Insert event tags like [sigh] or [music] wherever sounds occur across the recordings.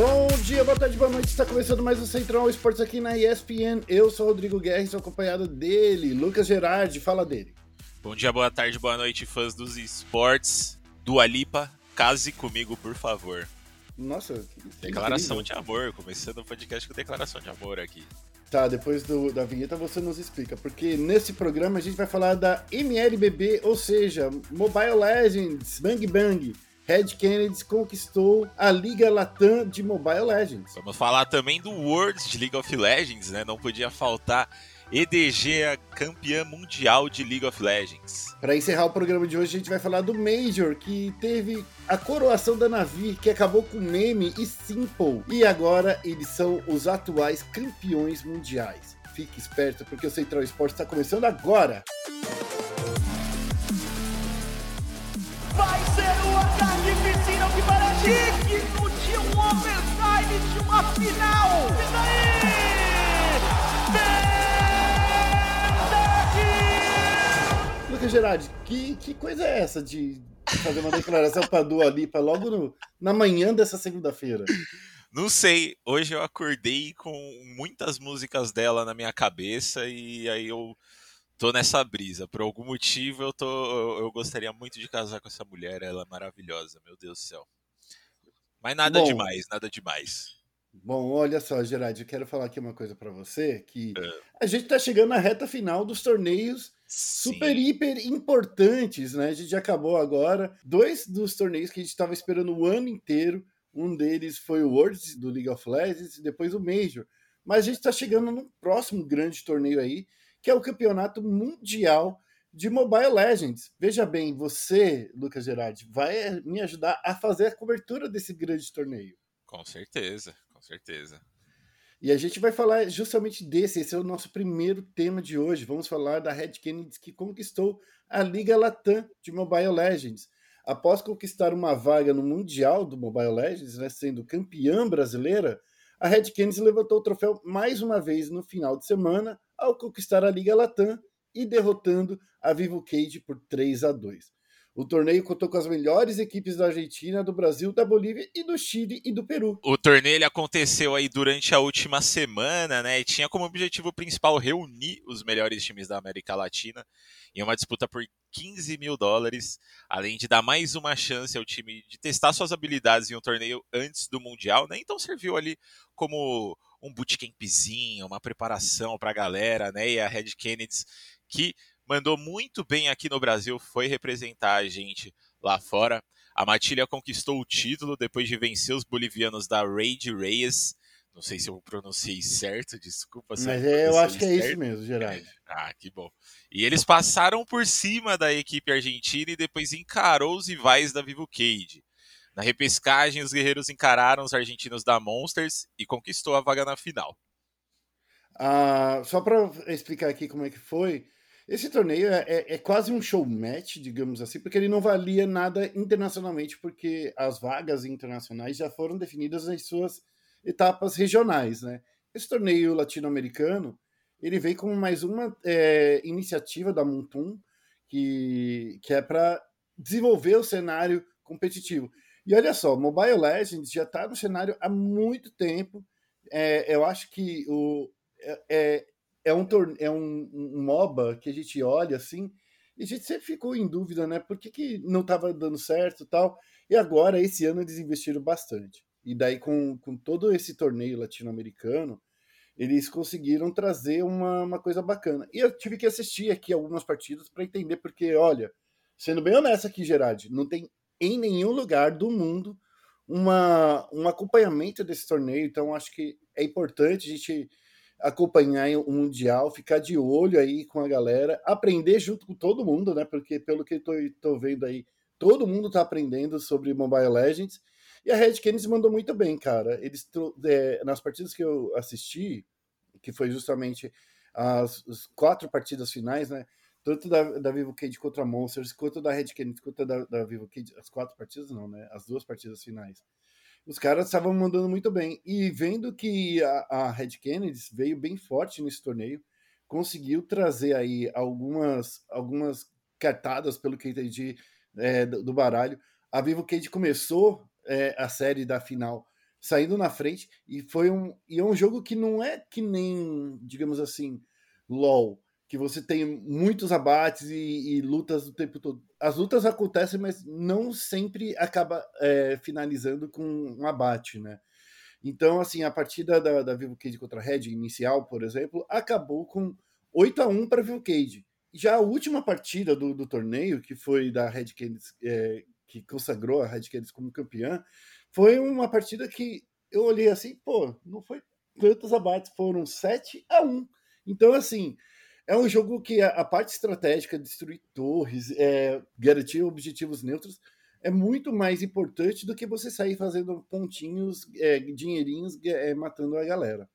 Bom dia, boa tarde, boa noite. Está começando mais um Central Esportes aqui na ESPN. Eu sou o Rodrigo Guerra e sou acompanhado dele, Lucas Gerardi. Fala dele. Bom dia, boa tarde, boa noite, fãs dos esportes. Do Alipa, case comigo, por favor. Nossa, declaração incrível. de amor. Começando o podcast com declaração de amor aqui. Tá, depois do, da vinheta você nos explica, porque nesse programa a gente vai falar da MLBB, ou seja, Mobile Legends, Bang Bang. Red Kennedy conquistou a Liga Latam de Mobile Legends. Vamos falar também do Worlds de League of Legends, né? Não podia faltar EDG, a campeã mundial de League of Legends. Para encerrar o programa de hoje, a gente vai falar do Major, que teve a coroação da Navi, que acabou com Neme e Simple. E agora eles são os atuais campeões mundiais. Fique esperto, porque o Central Esporte está começando agora. Vai digno de um overtime de uma final. E daí? Lucas Gerardi, que, que coisa é essa de fazer uma declaração para Dua Lipa logo no, na manhã dessa segunda-feira? Não sei, hoje eu acordei com muitas músicas dela na minha cabeça e aí eu tô nessa brisa. Por algum motivo eu tô eu gostaria muito de casar com essa mulher, ela é maravilhosa, meu Deus do céu. Mas nada Bom, demais, nada demais. Bom, olha só, Gerard, eu quero falar aqui uma coisa para você, que é. a gente tá chegando na reta final dos torneios super, hiper importantes, né? A gente acabou agora dois dos torneios que a gente estava esperando o ano inteiro. Um deles foi o Worlds do League of Legends e depois o Major. Mas a gente está chegando no próximo grande torneio aí, que é o Campeonato Mundial de Mobile Legends. Veja bem, você, Lucas Gerardi, vai me ajudar a fazer a cobertura desse grande torneio. Com certeza, com certeza. E a gente vai falar justamente desse, esse é o nosso primeiro tema de hoje. Vamos falar da Red Kennedy que conquistou a Liga Latam de Mobile Legends. Após conquistar uma vaga no Mundial do Mobile Legends, né, sendo campeã brasileira, a Red Kennedy levantou o troféu mais uma vez no final de semana ao conquistar a Liga Latam e derrotando a Vivo Cage por 3 a 2. O torneio contou com as melhores equipes da Argentina, do Brasil, da Bolívia e do Chile e do Peru. O torneio aconteceu aí durante a última semana, né? E tinha como objetivo principal reunir os melhores times da América Latina em uma disputa por 15 mil dólares, além de dar mais uma chance ao time de testar suas habilidades em um torneio antes do Mundial, né? Então serviu ali como um bootcampzinho, uma preparação para a galera, né? E a Red Kennedy que mandou muito bem aqui no Brasil, foi representar a gente lá fora. A Matilha conquistou o título depois de vencer os bolivianos da Raid Reyes. Não sei se eu pronunciei certo, desculpa. Se Mas eu, é, eu acho que é isso mesmo, Gerard. [laughs] Ah, que bom. E eles passaram por cima da equipe argentina e depois encarou os rivais da Vivo Cage. Na repescagem, os guerreiros encararam os argentinos da Monsters e conquistou a vaga na final. Ah, só para explicar aqui como é que foi, esse torneio é, é, é, quase um show match, digamos assim, porque ele não valia nada internacionalmente, porque as vagas internacionais já foram definidas nas suas etapas regionais, né? Esse torneio latino-americano, ele veio como mais uma é, iniciativa da Montum, que, que é para desenvolver o cenário competitivo. E olha só, Mobile Legends já está no cenário há muito tempo. É, eu acho que o, é, é um, é um, um MOBA que a gente olha assim, e a gente sempre ficou em dúvida, né? Por que, que não estava dando certo tal? E agora, esse ano, eles investiram bastante. E daí, com, com todo esse torneio latino-americano, eles conseguiram trazer uma, uma coisa bacana. E eu tive que assistir aqui algumas partidas para entender, porque, olha, sendo bem honesto aqui, Gerard, não tem em nenhum lugar do mundo uma, um acompanhamento desse torneio, então acho que é importante a gente acompanhar o Mundial, ficar de olho aí com a galera, aprender junto com todo mundo, né? Porque pelo que eu tô, vendo aí, todo mundo tá aprendendo sobre Mobile Legends. E a Red Kennedy mandou muito bem, cara. Eles é, nas partidas que eu assisti, que foi justamente as, as quatro partidas finais, né? Tanto da, da Vivo Cage contra a Monsters, quanto da Red Kennedy contra da, da Vivo Cage, as quatro partidas não, né? As duas partidas finais os caras estavam mandando muito bem. E vendo que a, Red Kennedy veio bem forte nesse torneio, conseguiu trazer aí algumas, algumas cartadas, pelo que entendi, é, do, do, baralho. A Vivo Cage começou é, a série da final saindo na frente e foi um e é um jogo que não é que nem, digamos assim, LoL, que você tem muitos abates e, e lutas o tempo todo. As lutas acontecem, mas não sempre acaba é, finalizando com um abate, né? Então, assim, a partida da, da Vivo Cage contra a Red inicial, por exemplo, acabou com 8 a 1 para Vivo Cage. Já a última partida do, do torneio, que foi da Red Canids, é, que consagrou a Red Canids como campeã, foi uma partida que eu olhei assim, pô, não foi tantos abates, foram 7 a 1. Então, assim, é um jogo que a, a parte estratégica, destruir torres, é, garantir objetivos neutros, é muito mais importante do que você sair fazendo pontinhos, é, dinheirinhos, é, matando a galera.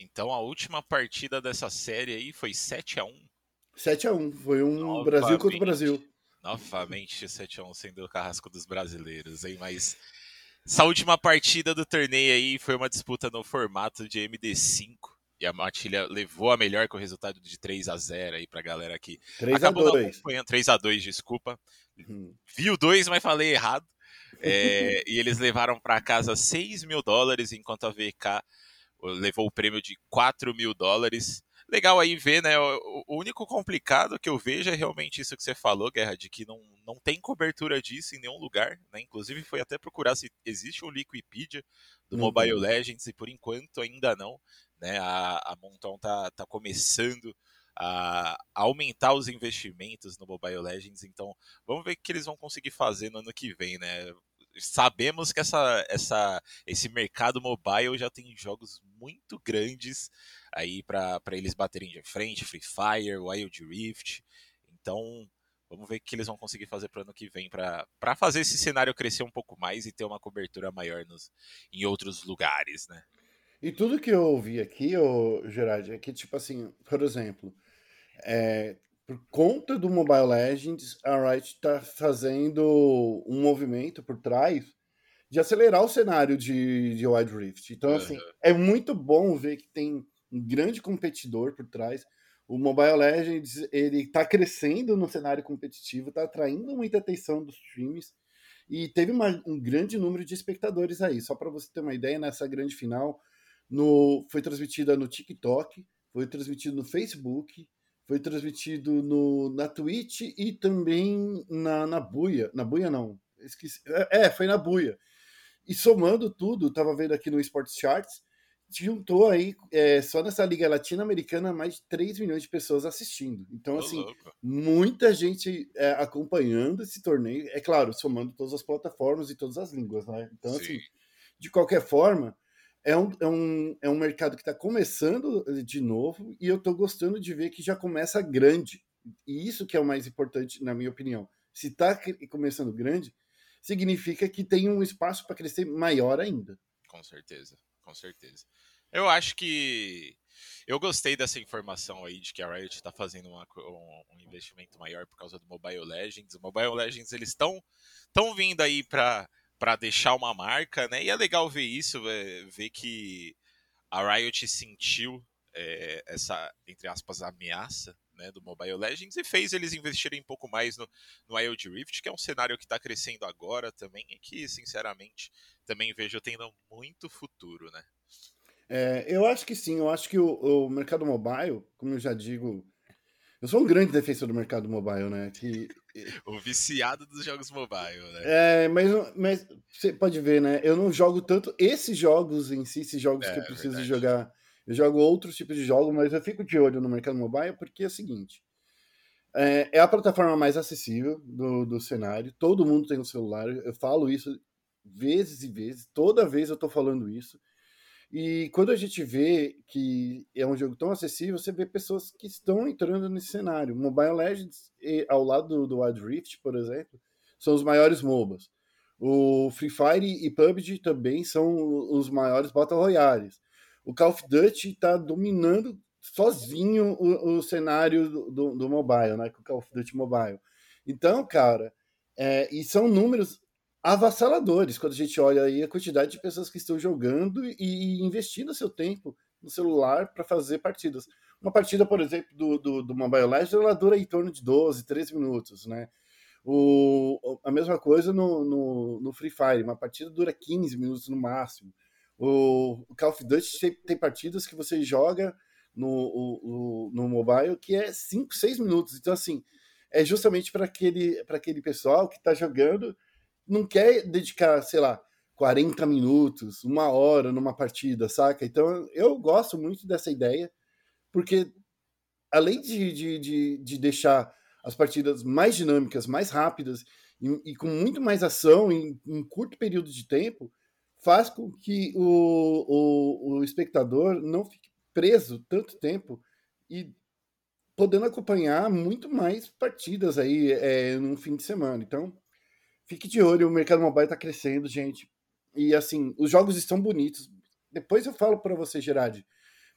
Então a última partida dessa série aí foi 7 a 1 7 a 1 Foi um novamente, Brasil contra o Brasil. Novamente 7 a 1 sendo o carrasco dos brasileiros, hein? Mas essa última partida do torneio aí foi uma disputa no formato de MD5. E a Matilha levou a melhor com o resultado de 3 a 0 aí pra galera aqui. 3 Acabou a 2. 3 a 2 desculpa. Hum. Vi o 2, mas falei errado. É, e eles levaram para casa 6 mil dólares, enquanto a VK levou o prêmio de 4 mil dólares. Legal aí ver, né? O, o, único complicado que eu vejo é realmente isso que você falou, Guerra, de que não, não tem cobertura disso em nenhum lugar, né? Inclusive foi até procurar se existe um Wikipedia do uhum. Mobile Legends e por enquanto ainda não, né? A, a Monton tá, tá começando a, a aumentar os investimentos no Mobile Legends, então vamos ver o que eles vão conseguir fazer no ano que vem, né? sabemos que essa, essa, esse mercado mobile já tem jogos muito grandes aí para eles baterem de frente, Free Fire, Wild Rift. Então, vamos ver o que eles vão conseguir fazer para o ano que vem para fazer esse cenário crescer um pouco mais e ter uma cobertura maior nos, em outros lugares, né? E tudo que eu ouvi aqui, ô, Gerard, é que, tipo assim, por exemplo, é, por conta do Mobile Legends, a Riot está fazendo um movimento por trás de acelerar o cenário de, de Wild Rift. Então, assim, é muito bom ver que tem um grande competidor por trás. O Mobile Legends ele está crescendo no cenário competitivo, está atraindo muita atenção dos streams e teve uma, um grande número de espectadores aí. Só para você ter uma ideia, nessa grande final no, foi transmitida no TikTok, foi transmitido no Facebook, foi transmitido no, na Twitch e também na, na Buia. Na Buia não, esqueci. É, é foi na Buia. E somando tudo, estava vendo aqui no Sports Charts, juntou aí, é, só nessa Liga Latino-Americana, mais de 3 milhões de pessoas assistindo. Então, assim, muita gente é, acompanhando esse torneio. É claro, somando todas as plataformas e todas as línguas, né? Então, assim, Sim. assim, de qualquer forma, é um, é um, é um mercado que está começando eh, de novo e eu estou gostando de ver que já começa grande. E isso que é o mais importante, na minha opinião. Se está começando grande, significa que tem um espaço para crescer maior ainda. Com certeza, com certeza. Eu acho que eu gostei dessa informação aí de que a Riot está fazendo uma, um, um, investimento maior por causa do Mobile Legends. O Mobile Legends eles estão estão vindo aí para para deixar uma marca, né? E é legal ver isso, é, ver que a Riot sentiu é, essa, entre aspas, ameaça né, do Mobile Legends e fez eles investirem um pouco mais no, no Wild Rift, que é um cenário que está crescendo agora também e que, sinceramente, também vejo tendo muito futuro, né? É, eu acho que sim, eu acho que o, o mercado mobile, como eu já digo eu sou um grande defensor do mercado mobile, né? Que... [laughs] o viciado dos jogos mobile, né? É, mas, mas você pode ver, né? Eu não jogo tanto esses jogos em si, esses jogos é, que eu preciso verdade. jogar. Eu jogo outros tipos de jogos, mas eu fico de olho no mercado mobile porque é o seguinte. É, é a plataforma mais acessível do, do cenário. Todo mundo tem um celular. Eu falo isso vezes e vezes. Toda vez eu tô falando isso. E quando a gente vê que é um jogo tão acessível, você vê pessoas que estão entrando nesse cenário. Mobile Legends, ao lado do, Wild Rift, por exemplo, são os maiores MOBAs. O Free Fire e PUBG também são os maiores Battle Royales. O Call of Duty está dominando sozinho o, o cenário do, do, do, mobile, né? Com o Call of Duty Mobile. Então, cara, é, e são números avassaladores quando a gente olha aí a quantidade de pessoas que estão jogando e investindo seu tempo no celular para fazer partidas. Uma partida, por exemplo, do, do, do Mobile Legends, ela dura em torno de 12, 13 minutos, né? O, a mesma coisa no, no, no, Free Fire, uma partida dura 15 minutos no máximo. O, o Call of Duty tem, tem, partidas que você joga no, o, no mobile que é 5, 6 minutos. Então, assim, é justamente para aquele, aquele pessoal que está jogando, não quer dedicar, sei lá, 40 minutos, uma hora numa partida, saca? Então, eu gosto muito dessa ideia, porque além de, de, de, de deixar as partidas mais dinâmicas, mais rápidas e, e com muito mais ação em, em, curto período de tempo, faz com que o, o, o espectador não fique preso tanto tempo e podendo acompanhar muito mais partidas aí é, num fim de semana. Então, fique de olho, o mercado mobile está crescendo, gente. E assim, os jogos estão bonitos. Depois eu falo para você, Gerard.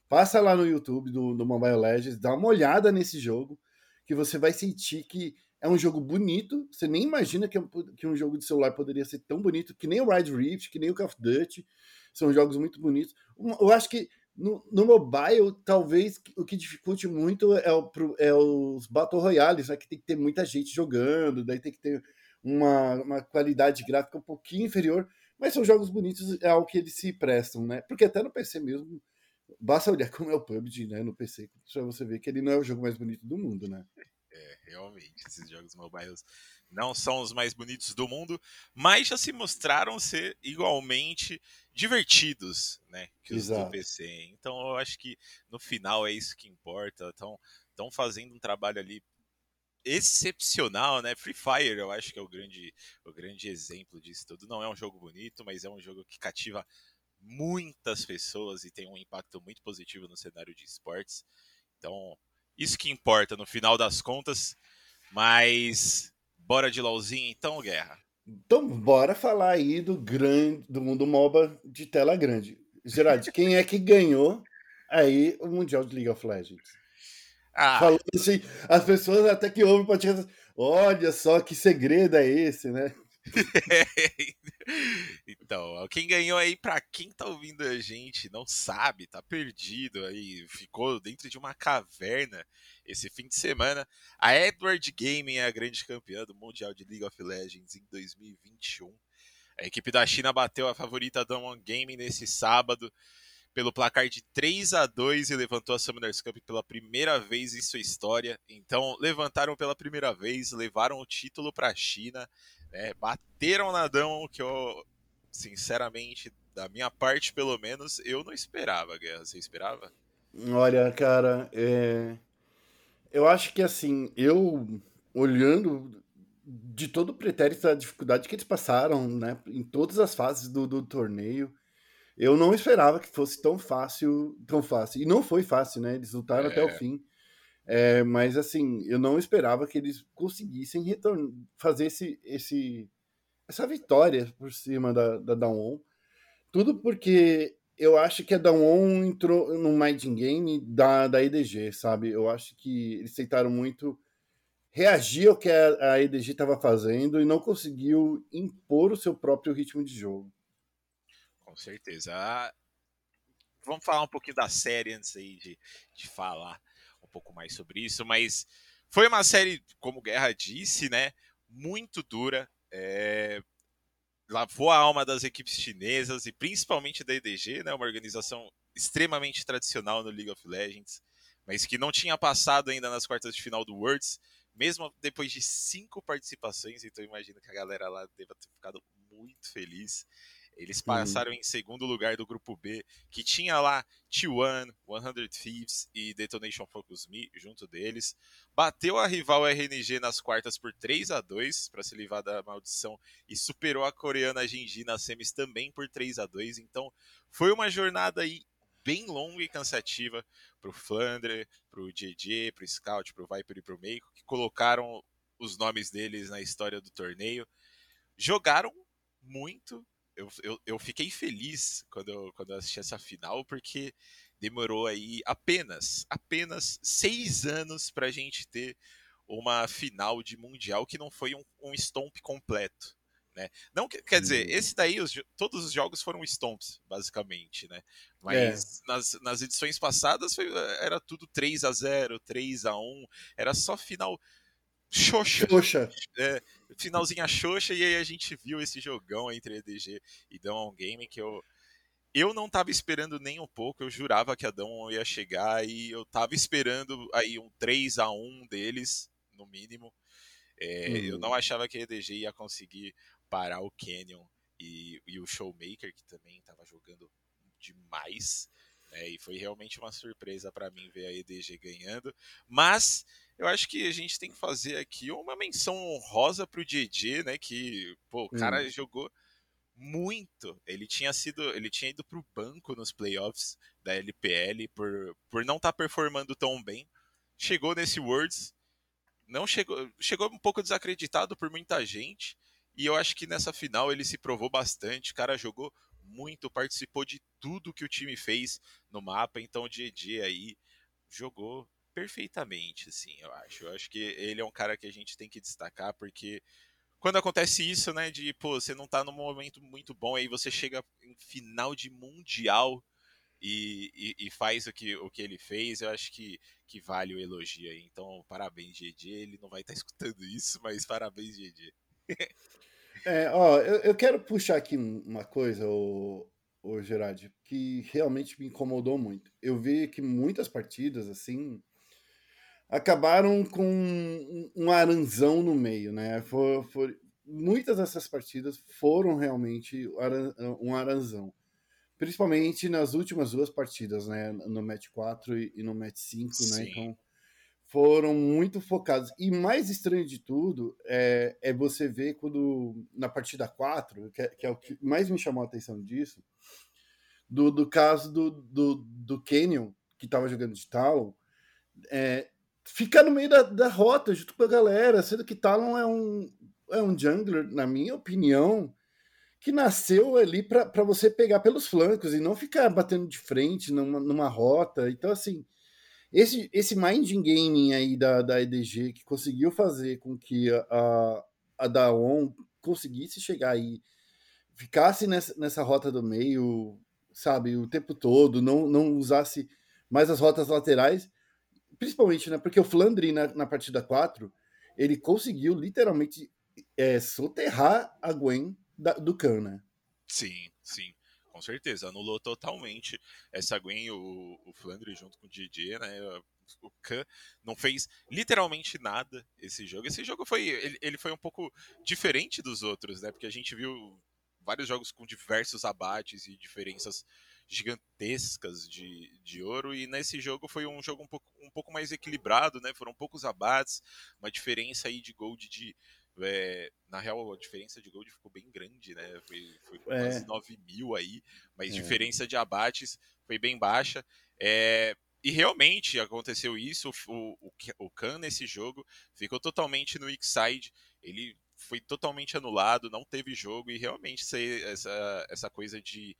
Passa lá no YouTube do, do Mobile Legends, dá uma olhada nesse jogo que você vai sentir que é um jogo bonito. Você nem imagina que, é que um jogo de celular poderia ser tão bonito que nem o Ride Rift, que nem o Call of Duty. São jogos muito bonitos. Eu acho que no, no mobile, talvez o que dificulte muito é, o, é os Battle Royales, né? Que tem que ter muita gente jogando, daí tem que ter uma, uma qualidade gráfica um pouquinho inferior. Mas são jogos bonitos, é ao que eles se prestam, né? Porque até no PC mesmo Basta olhar como é o PUBG, né, no PC, para você ver que ele não é o jogo mais bonito do mundo, né? É, realmente, esses jogos mobiles não são os mais bonitos do mundo, mas já se mostraram ser igualmente divertidos, né, que os Exato. do PC. Então eu acho que no final é isso que importa. Estão estão fazendo um trabalho ali excepcional, né? Free Fire, eu acho que é o grande, o grande exemplo disso tudo. Não é um jogo bonito, mas é um jogo que cativa muitas pessoas e tem um impacto muito positivo no cenário de esportes. Então, isso que importa no final das contas. Mas bora de LOLzinho então, Guerra. Então, bora falar aí do grande do mundo MOBA de tela grande. Gerard, quem é que ganhou aí o Mundial de League of Legends? Ah. Falando assim, as pessoas até que ouvem podcast, olha só que segredo é esse, né? [laughs] então, quem ganhou aí, pra quem tá ouvindo a gente, não sabe, tá perdido aí, ficou dentro de uma caverna esse fim de semana. A Edward Gaming é a grande campeã do Mundial de League of Legends em 2021. A equipe da China bateu a favorita Damwon Gaming nesse sábado pelo placar de 3 a 2 e levantou a Summoners Cup pela primeira vez em sua história. Então, levantaram pela primeira vez, levaram o título para a China. Né? Bateram na Dão, que eu, sinceramente, da minha parte pelo menos, eu não esperava, Guerra. Você esperava? Olha, cara, é... eu acho que assim, eu olhando de todo o pretérito da dificuldade que eles passaram, né, em todas as fases do, do torneio, eu não esperava que fosse tão fácil, tão fácil. E não foi fácil, né? Eles lutaram é. até o é. fim. É, mas assim, eu não esperava que eles conseguissem fazer esse, esse, essa vitória por cima da, da Dawn. Tudo porque eu acho que a Dawn entrou no Mind Game da, da EDG, sabe? Eu acho que eles tentaram muito reagir ao que a, a EDG estava fazendo e não conseguiu impor o seu próprio ritmo de jogo. Com certeza. Ah, vamos falar um pouquinho da série antes aí de, de falar pouco mais sobre isso, mas foi uma série, como Guerra disse, né, muito dura. É, lavou a alma das equipes chinesas e principalmente da EDG, né, uma organização extremamente tradicional no League of Legends, mas que não tinha passado ainda nas quartas de final do Worlds, mesmo depois de cinco participações. Então imagino que a galera lá deva ter ficado muito feliz. Eles passaram uhum. em segundo lugar do grupo B, que tinha lá T1, 100 Thieves e Detonation Focus Me junto deles. Bateu a rival RNG nas quartas por 3 a 2 para se livrar da maldição e superou a coreana Genji nas semis também por 3 a 2 Então foi uma jornada aí bem longa e cansativa para o Flandre, para o JJ, para o Scout, para o Viper e para o Meiko, que colocaram os nomes deles na história do torneio. Jogaram muito, eu, eu, eu fiquei feliz quando eu, quando eu assisti essa final, porque demorou aí apenas, apenas seis anos para a gente ter uma final de Mundial que não foi um, um stomp completo. Né? Não quer dizer, uhum. esse daí, os, todos os jogos foram stomps, basicamente, né? Mas é. nas, nas edições passadas foi, era tudo 3 a 0 3 a 1 era só final Xoxa. Xoxa. É, finalzinha xoxa, e aí a gente viu esse jogão entre EDG e Dawn Game que eu. Eu não tava esperando nem um pouco, eu jurava que a Dawn ia chegar e eu tava esperando aí um 3 a 1 deles, no mínimo. É, hum. Eu não achava que a EDG ia conseguir parar o Canyon e, e o Showmaker, que também estava jogando demais. Né, e foi realmente uma surpresa para mim ver a EDG ganhando. Mas eu acho que a gente tem que fazer aqui uma menção honrosa pro DJ, né? Que, pô, o cara hum. jogou muito. Ele tinha sido, ele tinha ido pro banco nos playoffs da LPL por, por não estar tá performando tão bem. Chegou nesse Worlds, não chegou, chegou um pouco desacreditado por muita gente. E eu acho que nessa final ele se provou bastante. O cara jogou muito, participou de tudo que o time fez no mapa. Então o GG aí jogou perfeitamente, assim, eu acho. Eu acho que ele é um cara que a gente tem que destacar, porque quando acontece isso, né, de, pô, você não tá num momento muito bom, aí você chega em final de Mundial e, e, e, faz o que, o que ele fez, eu acho que, que vale o elogio aí. Então, parabéns, GG. Ele não vai estar tá [laughs] escutando isso, mas parabéns, GG. [laughs] é, ó, eu, eu quero puxar aqui uma coisa, o, o Gerard, que realmente me incomodou muito. Eu vi que muitas partidas, assim, acabaram com um, um aranzão no meio, né? For, for, muitas dessas partidas foram realmente um aranzão. Principalmente nas últimas duas partidas, né? No match 4 e no match 5, né? Então foram muito focados. E mais estranho de tudo é, é você ver quando na partida 4, que é, que é o que mais me chamou a atenção disso, do, do caso do, do, do Canyon, que estava jogando de Talon, é, ficar no meio da, da rota junto com a galera, sendo que Talon é um, é um jungler, na minha opinião, que nasceu ali para você pegar pelos flancos e não ficar batendo de frente numa, numa rota. Então, assim, esse, esse minding gaming aí da, da EDG que conseguiu fazer com que a, a Daon conseguisse chegar aí, ficasse nessa, nessa rota do meio, sabe, o tempo todo, não, não usasse mais as rotas laterais, principalmente, né? Porque o Flandre na, na partida 4, ele conseguiu literalmente é, soterrar a Gwen da, do Khan, né? Sim, sim. Com certeza, anulou totalmente essa Gwen, o, o Flandre junto com o DJ, né? O Khan não fez literalmente nada esse jogo. Esse jogo foi ele, ele foi um pouco diferente dos outros, né? Porque a gente viu vários jogos com diversos abates e diferenças gigantescas de, de ouro e nesse jogo foi um jogo um pouco, um pouco mais equilibrado, né? Foram poucos abates, uma diferença aí de gold de é, na real, a diferença de gold ficou bem grande, né? Foi, foi é. quase 9 mil aí, mas é. diferença de abates foi bem baixa. É, e realmente aconteceu isso. O, o, o Khan nesse jogo ficou totalmente no weak side. Ele foi totalmente anulado, não teve jogo. E realmente essa, essa coisa de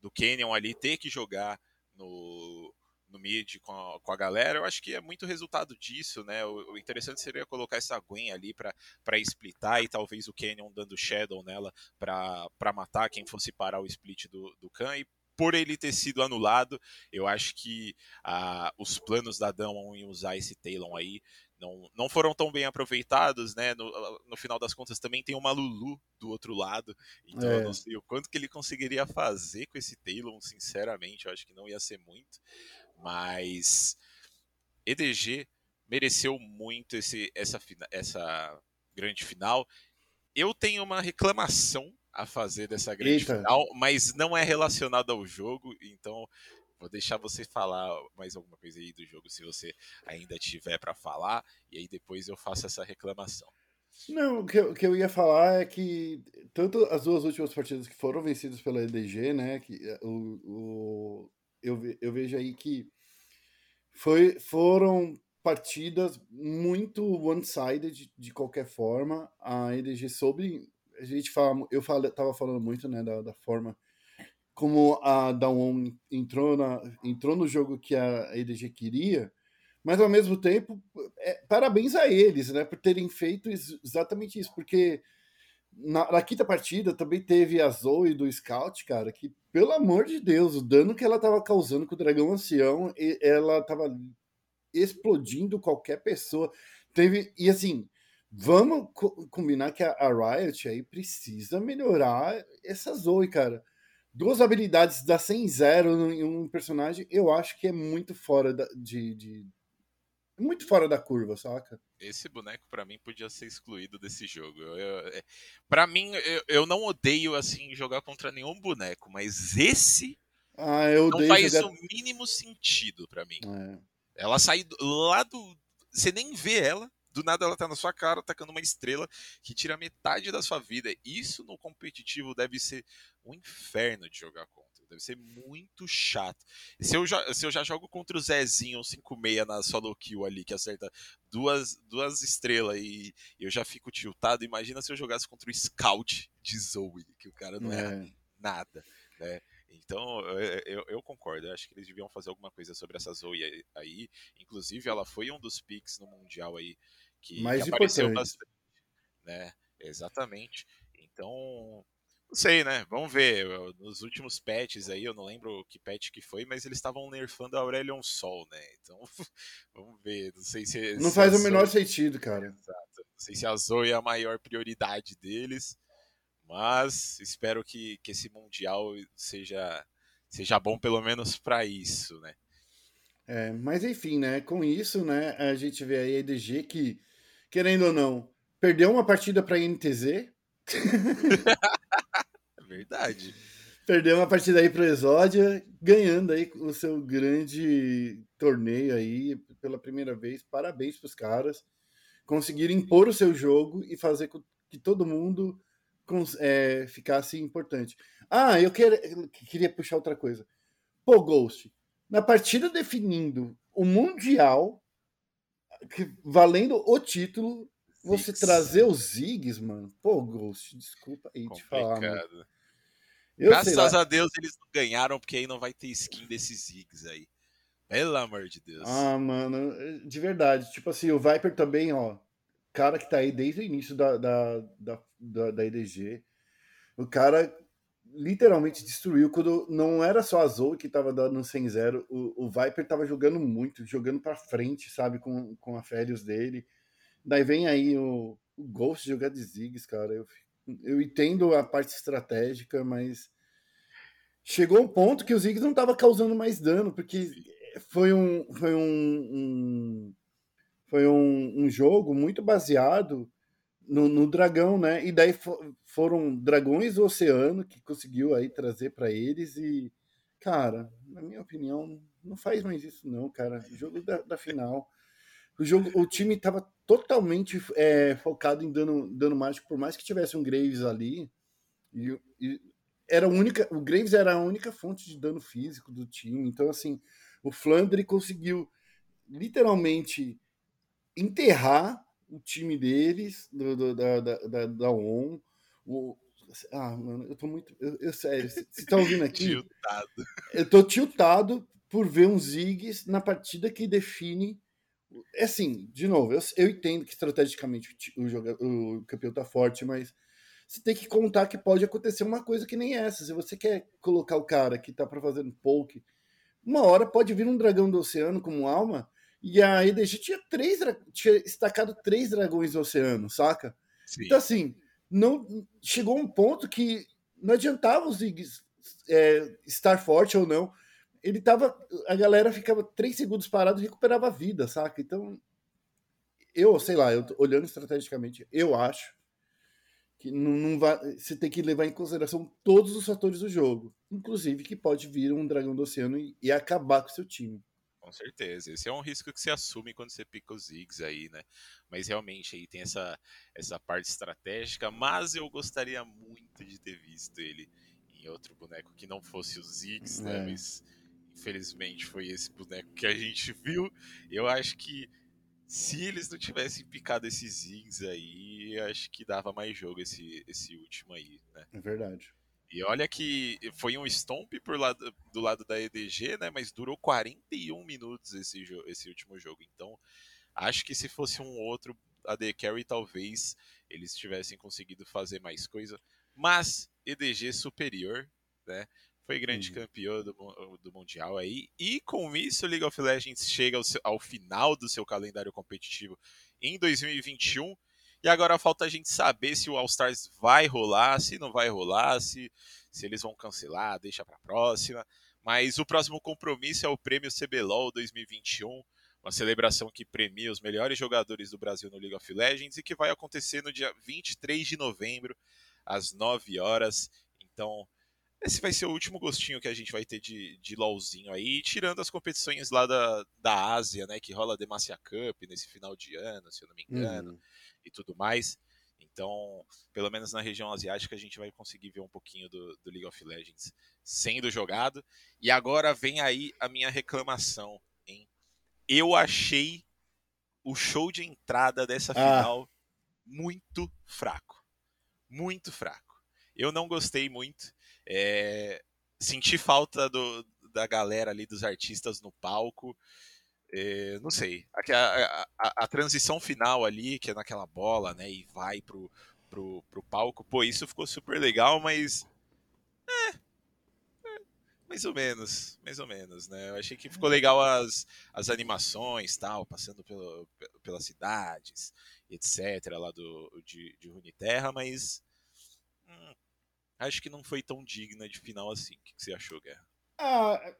do Canyon ali ter que jogar no, no mid com a, com a galera, eu acho que é muito resultado disso, né? O, o interessante seria colocar essa Gwen ali para splitar e talvez o Canyon dando Shadow nela para matar quem fosse parar o split do, do Khan. E por ele ter sido anulado, eu acho que ah, os planos da Damon em usar esse Talon aí não, não foram tão bem aproveitados, né? No, no final das contas também tem uma Lulu do outro lado, então é. eu não sei o quanto que ele conseguiria fazer com esse Talon, sinceramente, eu acho que não ia ser muito, mas EDG mereceu muito esse, essa, essa grande final. Eu tenho uma reclamação a fazer dessa grande Eita. final, mas não é relacionada ao jogo, então Vou deixar você falar mais alguma coisa aí do jogo, se você ainda tiver para falar, e aí depois eu faço essa reclamação. Não, o que, eu, o que eu ia falar é que tanto as duas últimas partidas que foram vencidas pela EDG, né, que eh, o, o eu, eu vejo aí que foi, foram partidas muito one-sided de, de, qualquer forma. A EDG sobre a gente fala, eu fala, tava falando muito, né, da, da forma como a Dawn entrou, na, entrou no jogo que a EDG queria, mas ao mesmo tempo, é, parabéns a eles, né, por terem feito exatamente isso, porque na, na, quinta partida também teve a Zoe do Scout, cara, que, pelo amor de Deus, o dano que ela tava causando com o Dragão Ancião, ela tava explodindo qualquer pessoa. Teve, e assim, vamos co combinar que a, a, Riot aí precisa melhorar essa Zoe, cara. Duas habilidades da 100-0 em um personagem, eu acho que é muito fora da, de, de, muito fora da curva, saca? Esse boneco para mim podia ser excluído desse jogo. Eu, eu, é, para mim, eu, eu, não odeio assim jogar contra nenhum boneco, mas esse ah, eu não faz jogar... o mínimo sentido para mim. É. Ela sai lá do, você nem vê ela, do nada ela tá na sua cara atacando uma estrela que tira metade da sua vida. Isso no competitivo deve ser um inferno de jogar contra. Deve ser muito chato. Se eu, já, se eu já jogo contra o Zezinho 5-6 na solo kill ali, que acerta duas, duas estrelas e eu já fico tiltado, imagina se eu jogasse contra o Scout de Zoe, que o cara não é nada, né? Então, eu, eu, concordo. Eu acho que eles deviam fazer alguma coisa sobre essa Zoe aí. Inclusive, ela foi um dos picks no Mundial aí que, Mais que apareceu bastante. Né? Exatamente. Então, não sei, né? Vamos ver. Nos últimos patches aí, eu não lembro que patch que foi, mas eles estavam nerfando a Aurelion Sol, né? Então, [laughs] vamos ver. Não sei se. Não se faz o menor sentido, cara. Exato. Não sei se a Zoe é a maior prioridade deles, mas espero que, que esse Mundial seja, seja bom pelo menos para isso, né? É, mas enfim, né? Com isso, né? A gente vê aí a EDG que, querendo ou não, perdeu uma partida para a NTZ. [laughs] Verdade. Perdeu uma partida aí pro Exódia, ganhando aí o seu grande torneio aí pela primeira vez. Parabéns pros caras. Conseguiram impor o seu jogo e fazer com que todo mundo é, ficasse importante. Ah, eu, quer, eu queria puxar outra coisa. Pô, Ghost, na partida definindo o Mundial, valendo o título, você trazer os Ziggs, mano. Pô, Ghost, desculpa aí Complicado. te falar. Mano. Eu Graças a Deus eles não ganharam, porque aí não vai ter skin desses Ziggs aí. Pelo amor de Deus. Ah, mano, de verdade. Tipo assim, o Viper também, ó. Cara que tá aí desde o início da, da, da, da, da EDG. O cara literalmente destruiu quando não era só a Zoe que tava dando 100-0. O, o Viper tava jogando muito, jogando pra frente, sabe, com, com a Férios dele. Daí vem aí o, o Ghost jogar de Ziggs, cara. Eu eu entendo a parte estratégica, mas chegou um ponto que o Ziggs não estava causando mais dano, porque foi um, foi um, um foi um, um, jogo muito baseado no, no, dragão, né? E daí foram dragões do oceano que conseguiu aí trazer para eles e, cara, na minha opinião, não faz mais isso não, cara. O jogo da, da final o jogo, o time estava totalmente é, focado em dano, dano mágico, por mais que tivesse um Graves ali. E, e, era a única, o Graves era a única fonte de dano físico do time. Então, assim, o Flandre conseguiu literalmente enterrar o time deles, do, do, da, da, da, ON. O, ah, mano, eu tô muito. Eu, eu sério, você tá ouvindo [laughs] aqui? tiltado. Eu tô tiltado por ver um Ziggs na partida que define é assim, de novo, eu, eu entendo que estrategicamente o, jogador, o campeão tá forte, mas você tem que contar que pode acontecer uma coisa que nem essa. Se você quer colocar o cara que tá para fazer um poke, uma hora pode vir um dragão do oceano como alma, e a EDG tinha três tinha estacado três dragões do oceano, saca? Sim. Então, assim, não chegou um ponto que não adiantava os Ziggs é, estar forte ou não ele tava. A galera ficava três segundos parado e recuperava a vida, saca? Então, eu, sei lá, eu olhando estrategicamente, eu acho que não, não vai. Você tem que levar em consideração todos os fatores do jogo, inclusive que pode vir um dragão do oceano e, e acabar com o seu time. Com certeza. Esse é um risco que você assume quando você pica os Ziggs aí, né? Mas realmente aí tem essa, essa parte estratégica, mas eu gostaria muito de ter visto ele em outro boneco que não fosse os Ziggs, né? é. né? Mas infelizmente foi esse boneco que a gente [laughs] viu. Eu acho que se eles não tivessem picado esses Ziggs aí, acho que dava mais jogo esse, esse último aí, né? É verdade. E olha que foi um stomp por lado, do lado da EDG, né? Mas durou 41 minutos esse, esse último jogo. Então, acho que se fosse um outro AD Carry, talvez eles tivessem conseguido fazer mais coisa. Mas EDG superior, né? foi grande uhum. campeão do, do Mundial aí. E com isso, League of Legends chega ao, seu, ao, final do seu calendário competitivo em 2021. E agora falta a gente saber se o All Stars vai rolar, se não vai rolar, se, se eles vão cancelar, deixa para próxima. Mas o próximo compromisso é o Prêmio CBLOL 2021, uma celebração que premia os melhores jogadores do Brasil no League of Legends e que vai acontecer no dia 23 de novembro, às 9 horas. Então, esse vai ser o último gostinho que a gente vai ter de, de LOLzinho aí, tirando as competições lá da, da Ásia, né? Que rola a Demacia Cup nesse final de ano, se eu não me engano, uhum. E tudo mais. Então, pelo menos na região asiática, a gente vai conseguir ver um pouquinho do, do League of Legends sendo jogado. E agora vem aí a minha reclamação, hein? Eu achei o show de entrada dessa ah. final muito fraco. Muito fraco. Eu não gostei muito. É, senti falta do, da galera ali, dos artistas no palco. É, não sei. A, a, a, transição final ali, que é naquela bola, né? E vai pro, pro, pro palco. Pô, isso ficou super legal, mas. É, é, mais ou menos, mais ou menos, né? Eu achei que ficou legal as, as animações, tal, passando pelo, pelas cidades, etc, lá do, de, de Runeterra, mas hum, acho que não foi tão digna de final assim. O que você achou, Guerra? Ah,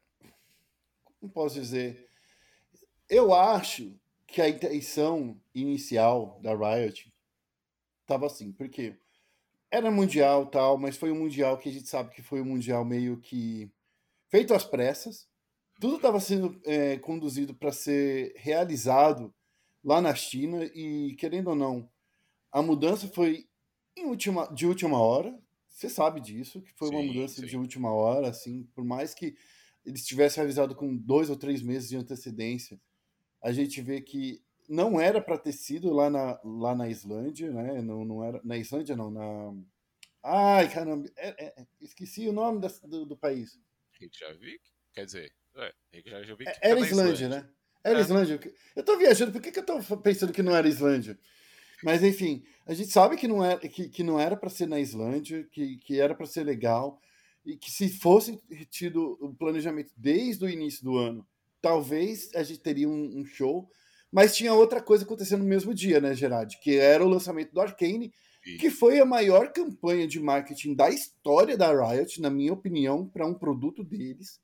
não posso dizer. Eu acho que a intenção inicial da Riot tava assim, porque era mundial tal, mas foi um mundial que a gente sabe que foi um mundial meio que feito às pressas. Tudo estava sendo é, conduzido para ser realizado lá na China e querendo ou não, a mudança foi última, de última hora. Você sabe disso, que foi sim, uma mudança sim. de última hora, assim, por mais que eles tivessem avisado com dois ou três meses de antecedência, a gente vê que não era para ter sido lá na, lá na Islândia, né? Não, não era na Islândia, não, na Ai, caramba, é, é, esqueci o nome da, do, do, país. Reykjavik? Quer dizer, é, Reykjavik é, era Islândia, Islândia, né? Era é. Islândia. Eu tô viajando, por que, que eu tô pensando que não era Islândia? Mas enfim, a gente sabe que não era que, que não era para ser na Islândia, que, que era para ser legal e que se fosse tido o planejamento desde o início do ano, talvez a gente teria um, um show. Mas tinha outra coisa acontecendo no mesmo dia, né, Gerard? Que era o lançamento do Arcane, que foi a maior campanha de marketing da história da Riot, na minha opinião, para um produto deles.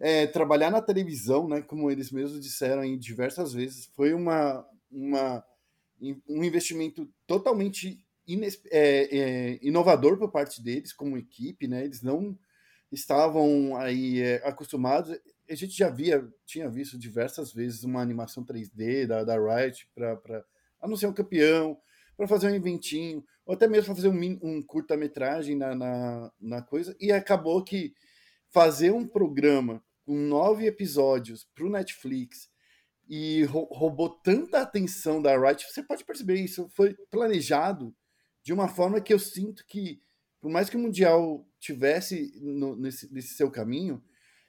É, trabalhar na televisão, né, como eles mesmos disseram em diversas vezes, foi uma, uma um investimento totalmente é, é, inovador por parte deles como equipe, né? Eles não estavam aí é, acostumados. A gente já via, tinha visto diversas vezes uma animação 3D da, da Riot para anunciar um campeão, para fazer um inventinho, ou até mesmo para fazer um, um curta-metragem na, na, na coisa. E acabou que fazer um programa com nove episódios para o Netflix e roubou tanta atenção da Riot. Você pode perceber isso, foi planejado de uma forma que eu sinto que, por mais que o Mundial tivesse no, nesse, nesse seu caminho,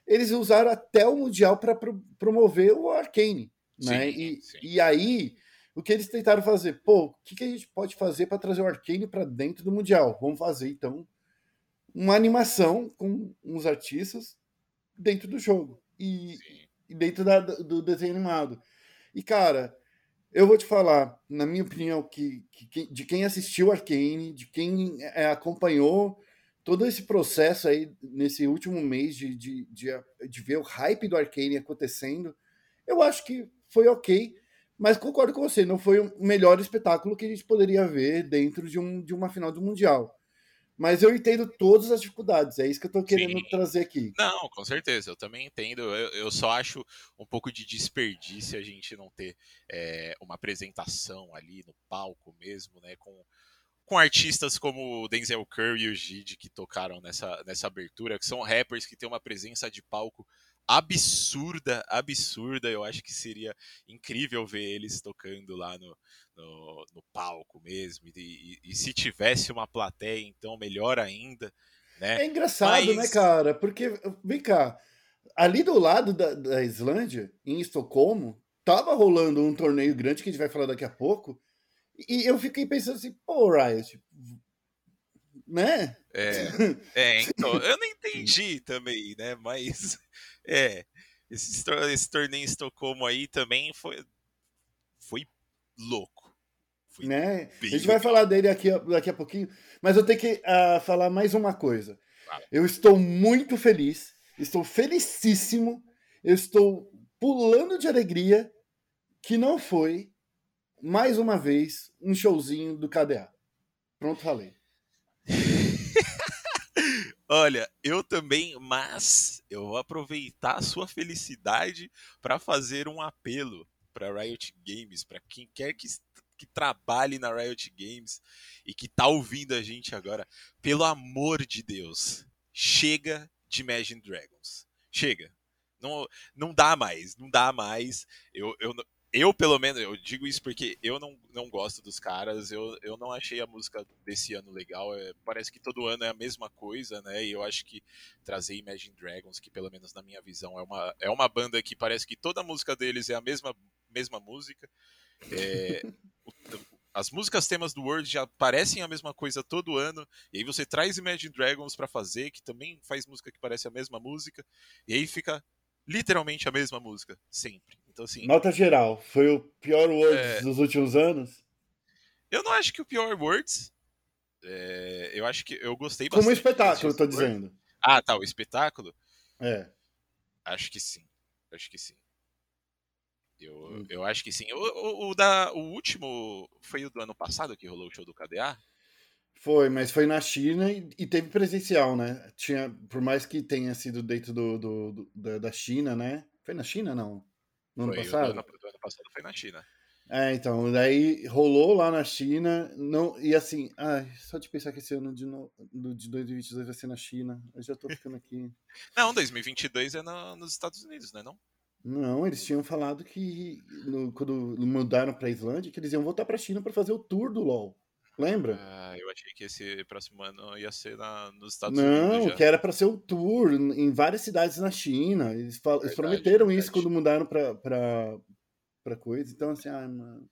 eles usaram até o Mundial para pro, promover o Arcane. Né? Sim, e, sim. e aí, o que eles tentaram fazer? Pô, o que, que a gente pode fazer para trazer o Arcane para dentro do Mundial? Vamos fazer, então, uma animação com uns artistas dentro do jogo. E, dentro da, do desenho animado. E, cara, eu vou te falar, na minha opinião, que, que de quem assistiu Arcane, de quem é, acompanhou todo esse processo aí nesse último mês de, de, de, de ver o hype do Arcane acontecendo, eu acho que foi ok, mas concordo com você, não foi o melhor espetáculo que a gente poderia ver dentro de, um, de uma final do Mundial. Mas eu entendo todas as dificuldades, é isso que eu estou querendo Sim. trazer aqui. Não, com certeza, eu também entendo. Eu, eu, só acho um pouco de desperdício a gente não ter é, uma apresentação ali no palco mesmo, né? Com, com artistas como o Denzel Curry e o Gide que tocaram nessa, nessa abertura, que são rappers que têm uma presença de palco absurda, absurda. Eu acho que seria incrível ver eles tocando lá no, no, no palco mesmo. E, e, e, se tivesse uma plateia, então melhor ainda. Né? É engraçado, né, Mas... né, cara? Porque, vem cá, ali do lado da, da Islândia, em Estocolmo, tava rolando um torneio grande que a gente vai falar daqui a pouco. E eu fiquei pensando assim, pô, Riot, né? É, [laughs] é então, eu não entendi também, né? Mas, [laughs] é, esse, esse torneio em Estocolmo aí também foi, foi louco Foi né? A gente vai falar dele aqui, daqui a pouquinho, mas eu tenho que ah, falar mais uma coisa. Fala. Eu estou muito feliz, estou felicíssimo, eu estou pulando de alegria que não foi, mais uma vez, um showzinho do KDA. Pronto, falei. [laughs] Olha, eu também, mas eu vou aproveitar a sua felicidade para fazer um apelo para Riot Games, para quem quer que, que trabalhe na Riot Games e que tá ouvindo a gente agora. Pelo amor de Deus, chega de Imagine Dragons. Chega. Não, não dá mais, não dá mais. Eu, eu, eu, pelo menos, eu digo isso porque eu não, não gosto dos caras, eu, eu não achei a música desse ano legal. É, parece que todo ano é a mesma coisa, né? E eu acho que trazer Imagine Dragons, que pelo menos na minha visão é uma, é uma banda que parece que toda a música deles é a mesma, mesma música. É, [laughs] as músicas temas do World já parecem a mesma coisa todo ano, e aí você traz Imagine Dragons pra fazer, que também faz música que parece a mesma música, e aí fica literalmente a mesma música, sempre. Então, assim, Nota geral, foi o pior Words É. dos últimos anos? eu não acho que o pior Words. é, eu acho que eu gostei Como bastante. espetáculo, eu tô dizendo. Ah, tá, o espetáculo? É. Acho que sim. Acho que sim. Eu, Hum. eu acho que sim. O, o, o da, o último foi o do ano passado que rolou o show do KDA? Foi, mas foi na China e, e teve presencial, né? Tinha, por mais que tenha sido dentro do, do- do- da, da China, né? Foi na China, não? No ano Foi, o do passado? ano, do ano passado foi na China. É, então, daí rolou lá na China, não, e assim, ai, só de pensar que esse ano de, no, de 2022 vai ser na China, eu já tô ficando aqui. [laughs] Não, 2022 é na- nos Estados Unidos, né? Não? Não, eles tinham falado que no- quando mudaram pra Islândia, que eles iam voltar pra China pra fazer o tour do LoL. Lembra? Ah, eu achei que esse próximo ano ia ser na, nos Estados Unidos. Não, que era pra ser o tour em várias cidades na China. Eles, fal- eles Verdade, prometeram isso verdade. quando mudaram pra, pra, pra coisa. Então, assim, ai, mano.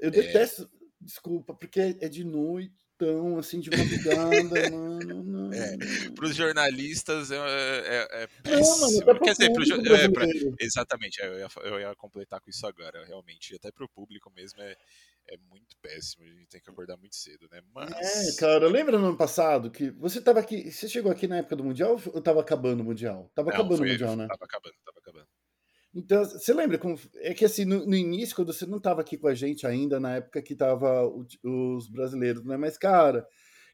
É. Eu detesto, desculpa, porque é é de noite, tão assim, de madrugada, [laughs] mano. Não, É, não. Para os jornalistas é, é, é Não, mano, péssimo. até pro Quer dizer, pro é, pra- exatamente, é, eu ia, eu ia completar com isso agora, realmente. Até pro público mesmo é, é muito péssimo. A gente tem que acordar muito cedo, né? É, Mas. cara, lembra no ano passado que você tava aqui, você chegou aqui na época do Mundial ou tava acabando o Mundial? Tava Não, acabando foi- o Mundial, né? Tava acabando, tava acabando. Então, você lembra como. É que assim, no, no início, quando você não estava aqui com a gente ainda, na época que tava o- os brasileiros, né? Mas, cara,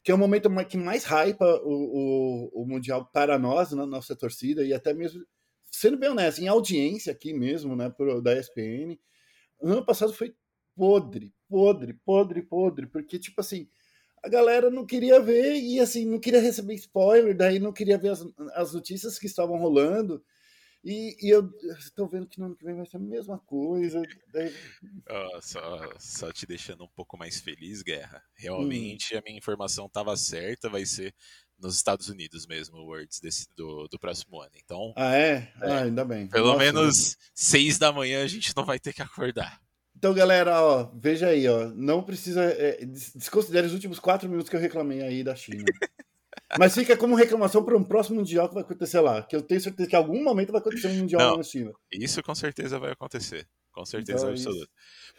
que é o momento que mais hypa o, o, o Mundial para nós, na nossa torcida, e até mesmo, sendo bem honesto, em audiência aqui mesmo, né, pro, da ESPN, o ano passado foi podre, podre, podre, podre, porque, tipo assim, a galera não queria ver e, assim, não queria receber spoiler, daí não queria ver as, as notícias que estavam rolando. E, e eu estou vendo que no ano que vem vai ser a mesma coisa. daí- Ó, só, só te deixando um pouco mais feliz, Guerra. Realmente a minha informação tava certa, vai ser nos Estados Unidos mesmo, o Words desse, do, do próximo ano. Então, Ah, é? É. Ah, ainda bem. pelo Nossa, menos seis da manhã a gente não vai ter que acordar. Então, galera, ó, veja aí, ó. Não precisa. é, des- desconsidere os últimos quatro minutos que eu reclamei aí da China. [laughs] Mas fica como reclamação para um próximo Mundial que vai acontecer lá. Que eu tenho certeza que em algum momento vai acontecer um Mundial Não. na China. Isso com certeza vai acontecer. Com certeza Então é isso. absoluta.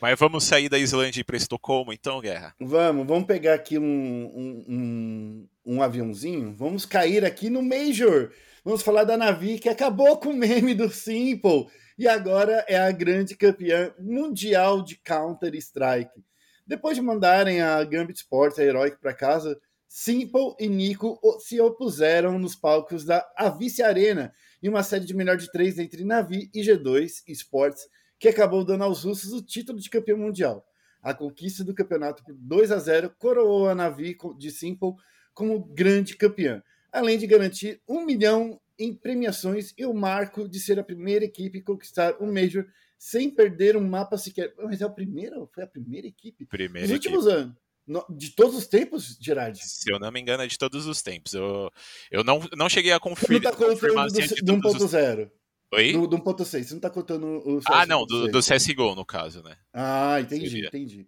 Mas vamos sair da Islândia e ir pra Estocolmo, então, Guerra? Vamos, vamos pegar aqui um, um, um, um aviãozinho. Vamos cair aqui no Major. Vamos falar da Navi que acabou com o meme do Simple e agora é a grande campeã mundial de Counter-Strike. Depois de mandarem a Gambit Sports, a Heroic, para casa, Simple e Nico se opuseram nos palcos da Avice Arena em uma série de melhor de três entre Navi e G2 Sports, que acabou dando aos russos o título de campeão mundial. A conquista do campeonato por 2 a 0 coroou a Navi de Simple como grande campeã, além de garantir um milhão em premiações e o marco de ser a primeira equipe a conquistar o Major sem perder um mapa sequer. Mas é o primeiro? Foi a primeira equipe? Primeiro Nos últimos anos. No- de todos os tempos, Gerard? Se eu não me engano, é de todos os tempos. Eu, eu não, não cheguei a não tá confirmar contando se é do, de do todos os... 1.0, Oi? do, do 1.6. Você não tá contando o Ah, não, do, 1.6. do CSGO, no caso, né? Ah, entendi, entendi.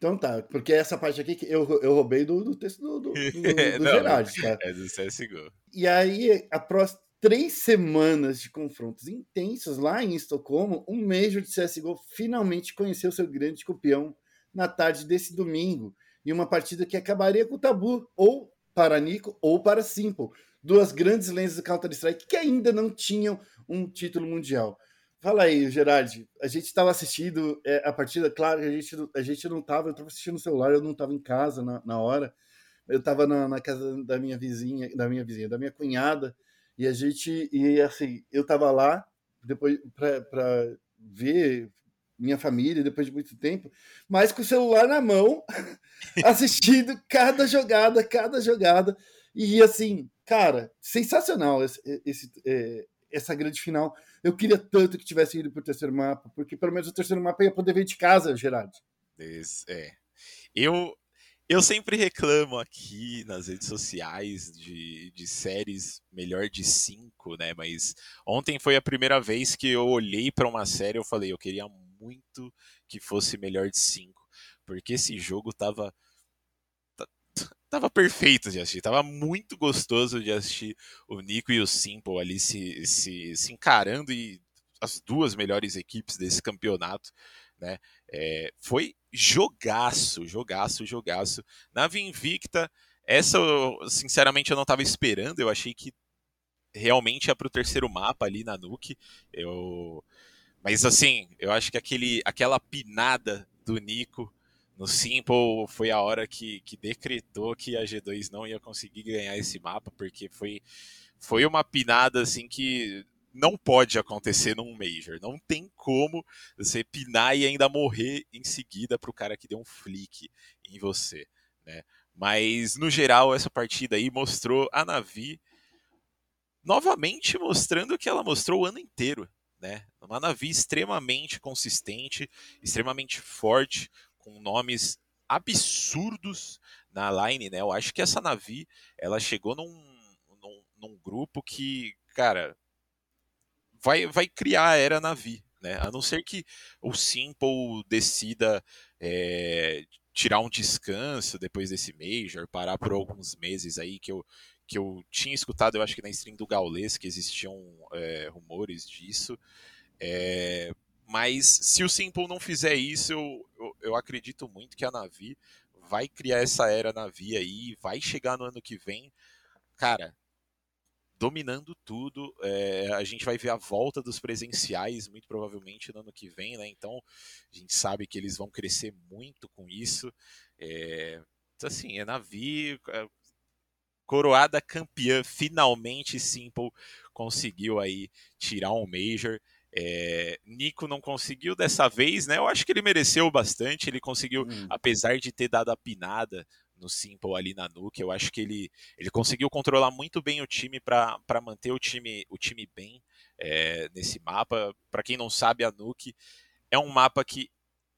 Então tá, porque essa parte aqui que eu, eu roubei do, do texto do, do, do, [laughs] do Não, Gerard, tá? É do CSGO. E aí, após três semanas de confrontos intensos lá em Estocolmo, um Major de CSGO finalmente conheceu seu grande campeão na tarde desse domingo, em uma partida que acabaria com o tabu, ou para Nico ou para Simple, duas grandes lentes do Counter-Strike que ainda não tinham um título mundial. Fala aí, Gerard. A gente estava assistindo é, a partida, claro, a gente, a gente não estava, eu estava assistindo no celular, eu não estava em casa na, na hora. Eu estava na, na, casa da minha vizinha, da minha vizinha, da minha cunhada, e a gente, e assim, eu estava lá depois para ver minha família depois de muito tempo, mas com o celular na mão, [laughs] assistindo cada jogada, cada jogada. E assim, cara, sensacional esse, esse é, essa grande final. Eu queria tanto que tivesse ido para o terceiro mapa, porque pelo menos o terceiro mapa ia poder ver de casa, Gerard. É. Eu, eu sempre reclamo aqui nas redes sociais de, de séries melhor de cinco, né? Mas ontem foi a primeira vez que eu olhei para uma série e eu falei, eu queria muito que fosse melhor de 5, porque esse jogo tava tava perfeito de assistir, tava muito gostoso de assistir o Nico e o Simple ali se, se, se encarando e as duas melhores equipes desse campeonato, né? É, foi jogaço, jogaço, jogaço. Na Invicta, essa, sinceramente, eu não tava esperando. Eu achei que realmente ia pro terceiro mapa ali na Nuke. Eu mas assim, eu acho que aquele, aquela pinada do Nico no Simple foi a hora que, que decretou que a G2 não ia conseguir ganhar esse mapa, porque foi, foi uma pinada assim que não pode acontecer num Major. Não tem como você pinar e ainda morrer em seguida pro cara que deu um flick em você, né? Mas no geral essa partida aí mostrou a Navi novamente mostrando o que ela mostrou o ano inteiro, né? Uma Navi extremamente consistente, extremamente forte, com nomes absurdos na line, né? Eu acho que essa Navi, ela chegou num, num, num grupo que, cara, vai, vai criar a era Navi, né? A não ser que o Simple decida é, tirar um descanso depois desse Major, parar por alguns meses aí, que eu, que eu tinha escutado, eu acho que na stream do Gaules, que existiam é, rumores disso. É, mas se o Simple não fizer isso, eu, eu, eu, acredito muito que a Navi vai criar essa era Navi aí, vai chegar no ano que vem, cara, dominando tudo. É, a gente vai ver a volta dos presenciais, muito provavelmente no ano que vem, né? Então a gente sabe que eles vão crescer muito com isso. É, então, assim, é Navi, é, coroada campeã, finalmente Simple conseguiu aí tirar um Major. É, Nico não conseguiu dessa vez, né? Eu acho que ele mereceu bastante. Ele conseguiu, hum. apesar de ter dado a pinada no Simple ali na Nuke, eu acho que ele, ele conseguiu controlar muito bem o time para manter o time, o time bem é, nesse mapa. Para quem não sabe, a Nuke é um mapa que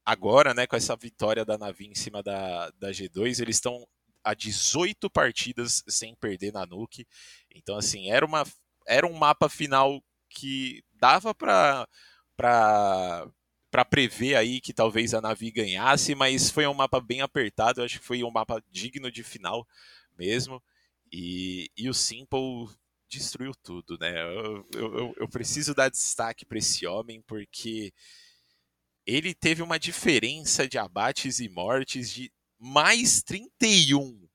agora, né, com essa vitória da Navi em cima da, da G2, eles estão a 18 partidas sem perder na Nuke. Então, assim, era, uma, era um mapa final que dava para para prever aí que talvez a Navi ganhasse, mas foi um mapa bem apertado, eu acho que foi um mapa digno de final mesmo. E, e o Simple destruiu tudo, né? Eu, eu, eu preciso dar destaque para esse homem porque ele teve uma diferença de abates e mortes de mais 31.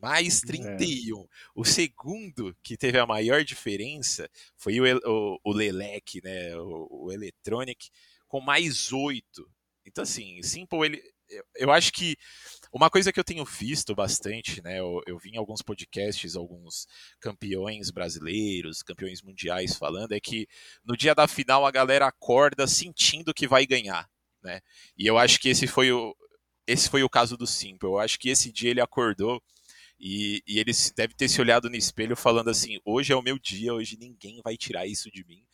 Mais 31. É. O segundo que teve a maior diferença foi o, o, o Lelec, né? O, o Electronic, com mais 8. Então, assim, Simple, ele. Eu, eu acho que uma coisa que eu tenho visto bastante, né? Eu, eu vi em alguns podcasts, alguns campeões brasileiros, campeões mundiais falando, é que no dia da final a galera acorda sentindo que vai ganhar. Né? E eu acho que esse foi o, esse foi o caso do Simple. Eu acho que esse dia ele acordou e, e, ele deve ter se olhado no espelho falando assim: hoje é o meu dia, hoje ninguém vai tirar isso de mim.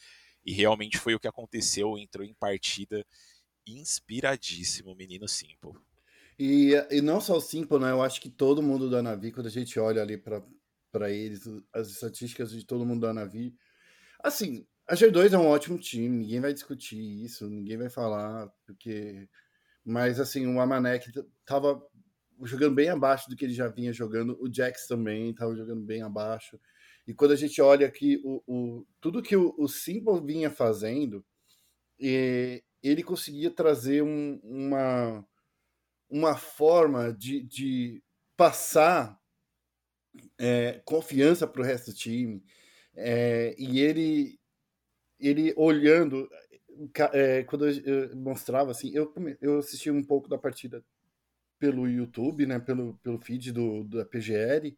E realmente foi o que aconteceu. Entrou em partida inspiradíssimo, menino Simple. E, e não só o Simple, né? Eu acho que todo mundo da Navi, quando a gente olha ali para eles, as estatísticas de todo mundo da Navi, assim, a G2 é um ótimo time, ninguém vai discutir isso, ninguém vai falar, porque mas, assim, o Amanek tava jogando bem abaixo do que ele já vinha jogando. O Jax também estava jogando bem abaixo. E quando a gente olha aqui o, o tudo que o, o Simple vinha fazendo, ele conseguia trazer um, uma, uma forma de, de passar é, confiança para o resto do time. É, e ele, ele olhando, é, quando eu mostrava assim, eu, eu assisti um pouco da partida pelo YouTube, né, pelo, pelo feed do, da PGR.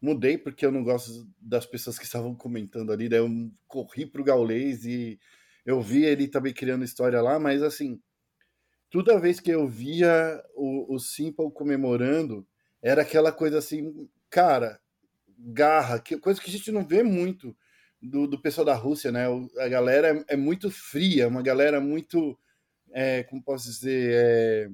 Mudei porque eu não gosto das pessoas que estavam comentando ali, daí eu corri pro Gaulês e eu vi ele também criando história lá, mas assim, toda vez que eu via o, o Simple comemorando, era aquela coisa assim, cara, garra, que, coisa que a gente não vê muito do, do pessoal da Rússia, né? O, a galera é, é, muito fria, uma galera muito, é, como posso dizer, é,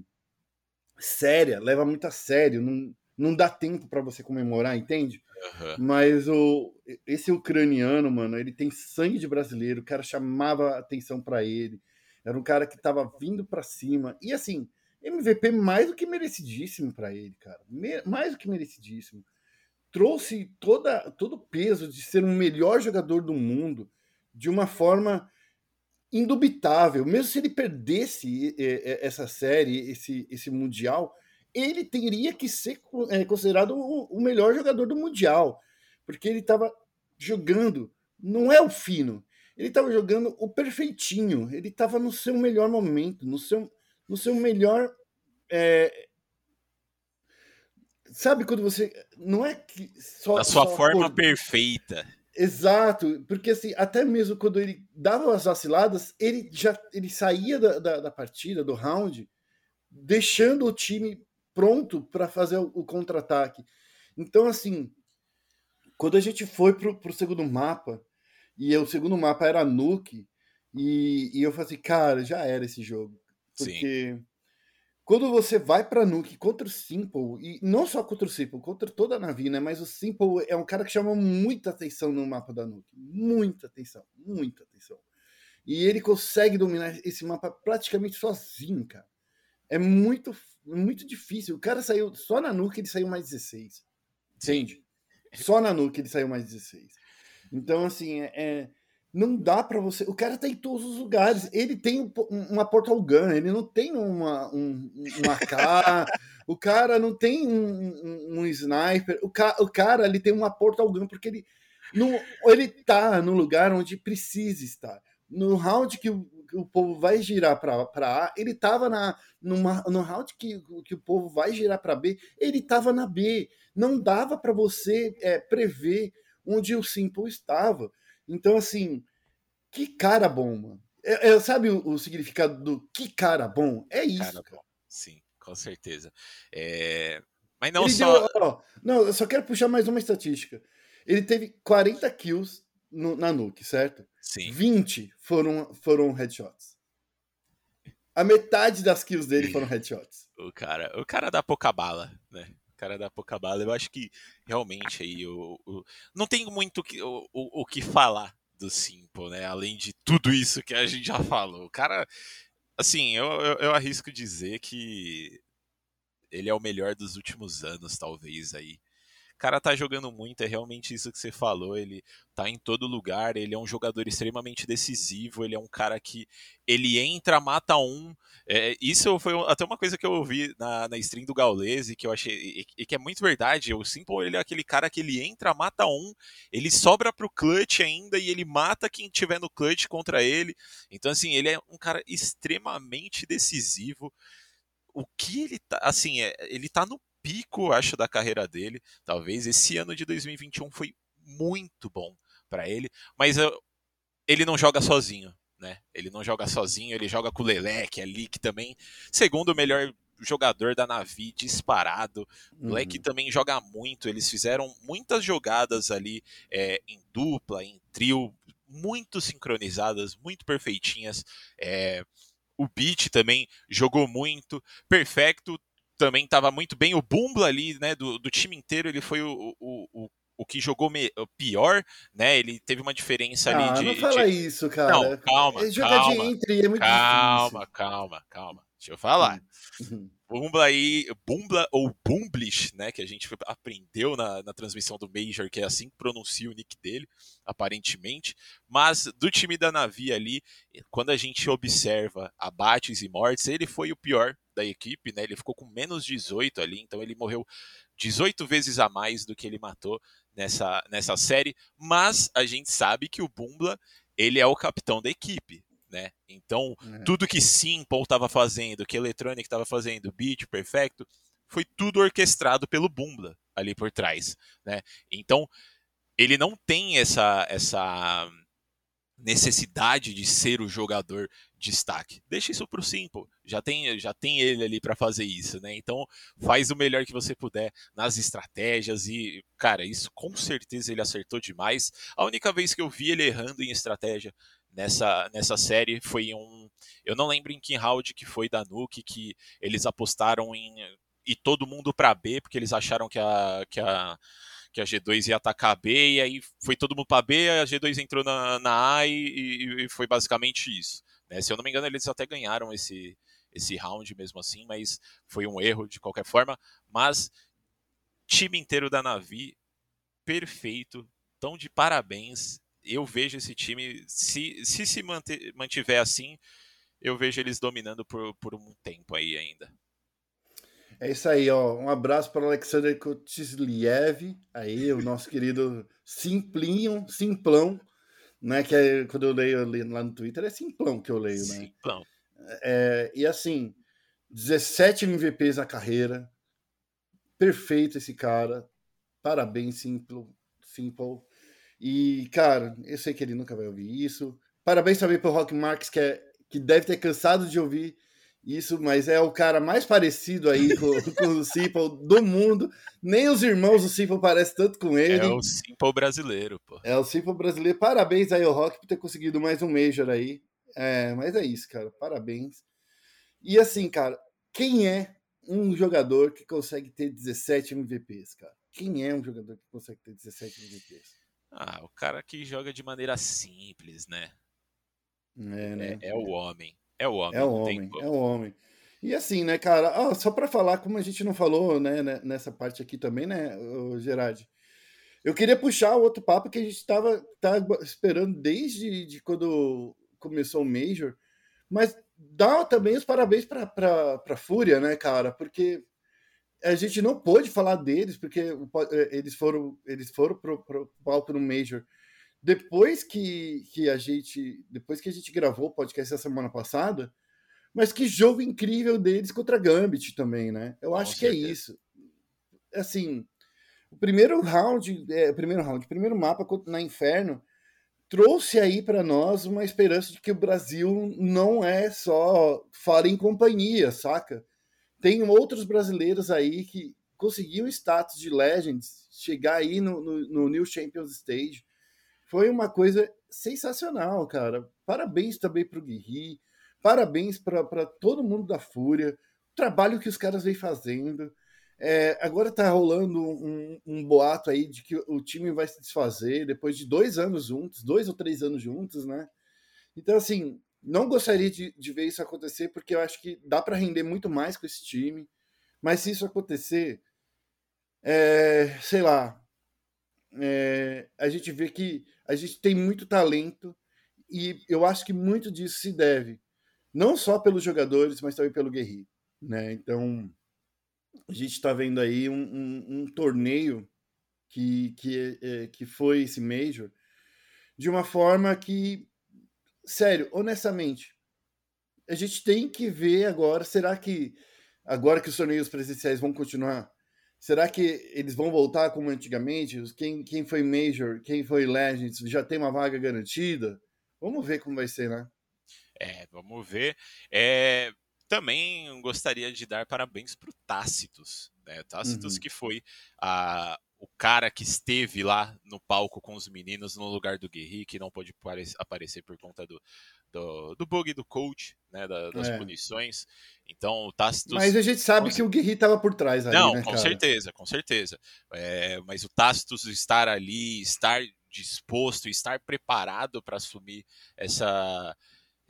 séria, leva muito a sério, não, não dá tempo para você comemorar, entende? Uhum. Mas o, esse ucraniano, mano, ele tem sangue de brasileiro, o cara chamava atenção para ele, era um cara que tava vindo para cima, e assim, MVP mais do que merecidíssimo para ele, cara, Me, mais do que merecidíssimo trouxe toda, todo o peso de ser o melhor jogador do mundo de uma forma indubitável. Mesmo se ele perdesse essa série, esse, esse Mundial, ele teria que ser é, considerado o melhor jogador do Mundial. Porque ele estava jogando, não é o fino, ele estava jogando o perfeitinho, ele estava no seu melhor momento, no seu, no seu melhor é, sabe quando você. Não é que só. Da sua só forma perfeita. Exato, porque assim, até mesmo quando ele dava as vaciladas, ele já ele saía da, da, da partida, do round, deixando o time pronto para fazer o, o contra-ataque. Então, assim, quando a gente foi pro, pro segundo mapa, e o segundo mapa era Nuke, e, e eu falei assim, cara, já era esse jogo. Porque Sim. Quando você vai para Nuke contra o Simple, e não só contra o Simple, contra toda a Navi, né? Mas o Simple é um cara que chama muita atenção no mapa da Nuke. Muita atenção, muita atenção. E ele consegue dominar esse mapa praticamente sozinho, cara. É muito, muito difícil. O cara saiu, só na Nuke ele saiu mais 16. Entende? Só na Nuke ele saiu mais 16. Então, assim, é, é não dá para você. O cara tá em todos os lugares. Ele tem uma portal gun, ele não tem uma, um, um AK. [laughs] o cara não tem um, um, um sniper. O, ca, o cara ele tem uma portal gun porque ele não, ele tá no lugar onde precisa estar. No round que o, que o povo vai girar para A, ele tava na numa, no round que, que o povo vai girar para B, ele tava na B. Não dava para você é, prever onde o Simple estava. Então, assim, que cara bom, mano. É, é, sabe o, o, significado do que cara bom? É isso. Cara, cara. Sim, com certeza. É... Mas não Ele só. Deu, ó, não, eu só quero puxar mais uma estatística. Ele teve 40 kills no, na Nuke, certo? Sim. 20 foram, foram headshots. A metade das kills dele foram [laughs] headshots. o cara, o cara dá pouca bala, né? Cara dá pouca bala. Eu acho que realmente aí o não tem muito o, o, o que falar do Simple, né? Além de tudo isso que a gente já falou. O cara, assim, eu, eu, eu arrisco dizer que ele é o melhor dos últimos anos, talvez aí cara tá jogando muito, é realmente isso que você falou, ele tá em todo lugar, ele é um jogador extremamente decisivo, ele é um cara que ele entra, mata um. É, isso foi até uma coisa que eu ouvi na, na stream do Gaules que eu achei e, e, que é muito verdade. O Simple ele é aquele cara que ele entra, mata um, ele sobra pro clutch ainda e ele mata quem tiver no clutch contra ele. Então, assim, ele é um cara extremamente decisivo. O que ele tá, assim, é, ele tá no pico, acho, da carreira dele. Talvez esse ano de 2021 foi muito bom para ele, mas eu, ele não joga sozinho, né? Ele não joga sozinho, ele joga com o Lelec ali, que também, segundo o melhor jogador da Navi, disparado. O Leque uhum. também joga muito, eles fizeram muitas jogadas ali é, em dupla, em trio, muito sincronizadas, muito perfeitinhas. É, o Beat também jogou muito. Perfecto também estava muito bem. O Bumbla ali, né, do, do time inteiro, ele foi o, o, o, o que jogou me, pior, né? Ele teve uma diferença ah, ali de. Não fala de... isso, cara. Não, calma. calma, de entre é muito calma, difícil. calma, calma. Deixa eu falar. Uhum. Bumbla aí, Bumbla ou Bumblish, né, que a gente aprendeu na, na transmissão do Major, que é assim que pronuncia o nick dele, aparentemente. Mas do time da Navi ali, quando a gente observa abates e mortes, ele foi o pior da equipe, né? Ele ficou com menos 18 ali, então ele morreu 18 vezes a mais do que ele matou nessa, nessa série. Mas a gente sabe que o Bumbla, ele é o capitão da equipe né? Então, é. tudo que Simple estava fazendo, que Electronic estava fazendo, Beat, Perfecto, foi tudo orquestrado pelo Bumbla ali por trás, né? Então, ele não tem essa essa necessidade de ser o jogador destaque. Deixa isso pro Simple. Já tem, já tem ele ali para fazer isso, né? Então, faz o melhor que você puder nas estratégias e, cara, isso com certeza ele acertou demais. A única vez que eu vi ele errando em estratégia nessa, nessa série foi um. Eu não lembro em que round que foi da Nuke que eles apostaram em e todo mundo para B, porque eles acharam que a, que a, que a G2 ia atacar B, e aí foi todo mundo para B, a G2 entrou na, na A e, e foi basicamente isso. Né? Se eu não me engano, eles até ganharam esse, esse round mesmo assim, mas foi um erro de qualquer forma. Mas time inteiro da Navi, perfeito, tão de parabéns eu vejo esse time, se se, se manter, mantiver assim, eu vejo eles dominando por, por um tempo aí ainda. É isso aí, ó. Um abraço para o Alexander Kotisliev, aí, o nosso querido Simplinho, Simplão, né? Que é, quando eu leio lá no Twitter, é Simplão que eu leio, né? Simplão. É, e assim, 17 MVPs na carreira. Perfeito esse cara. Parabéns, Simple. Simple. E, cara, eu sei que ele nunca vai ouvir isso. Parabéns também pro Rock Marques, que, é, que deve ter cansado de ouvir isso, mas é o cara mais parecido aí com, [laughs] com o Simple do mundo. Nem os irmãos do Simple parecem tanto com ele. É o Simple brasileiro, pô. É o Simple brasileiro. Parabéns aí ao Rock por ter conseguido mais um Major aí. É, mas é isso, cara. Parabéns. E assim, cara, quem é um jogador que consegue ter 17 MVPs, cara? Quem é um jogador que consegue ter 17 MVPs? Ah, o cara que joga de maneira simples, né? É, né? é, é o homem. É o homem. É o homem. É o homem. E assim, né, cara? Oh, só para falar, como a gente não falou, né, né, nessa parte aqui também, né, Gerard? Eu queria puxar outro papo que a gente estava tá esperando desde de quando começou o Major, mas dá também os parabéns para Fúria, né, cara? Porque a gente não pôde falar deles, porque é, eles foram, eles foram pro, pro palco no Major depois que, que a gente depois que a gente gravou o podcast essa semana passada, mas que jogo incrível deles contra a Gambit também, né? Eu acho que é isso. Assim, o primeiro round, é, primeiro round, primeiro mapa na Inferno trouxe aí para nós uma esperança de que o Brasil não é só fala em companhia, saca? Tem outros brasileiros aí que conseguiram status de Legends, chegar aí no, no, no New Champions Stage. Foi uma coisa sensacional, cara. Parabéns também para o Guirri, parabéns para todo mundo da Fúria, o trabalho que os caras vêm fazendo. É, agora tá rolando um, um, boato aí de que o time vai se desfazer depois de dois anos juntos, dois ou três anos juntos, né? Então, assim, não gostaria de, de ver isso acontecer, porque eu acho que dá para render muito mais com esse time. Mas se isso acontecer, é, sei lá, é, a gente vê que a gente tem muito talento e eu acho que muito disso se deve não só pelos jogadores, mas também pelo Guerri, né? Então a gente está vendo aí um, um, um, torneio que, que, é, que foi esse Major de uma forma que sério, honestamente, a gente tem que ver agora, será que agora que os torneios presenciais vão continuar, será que eles vão voltar como antigamente? Quem, quem foi Major, quem foi Legends, já tem uma vaga garantida? Vamos ver como vai ser, né? É, vamos ver. É, também gostaria de dar parabéns para o Tácitos. Né? Tácitos uhum. que foi a, o cara que esteve lá no palco com os meninos no lugar do Guerri, que não pôde aparecer por conta do, do, do bug do coach, né, da, das é. punições. Então, o Tácitos... Mas a gente sabe que o Guerri estava por trás ali, Não, né, com cara? certeza, com certeza. É, mas o Tácitos estar ali, estar disposto, estar preparado para assumir essa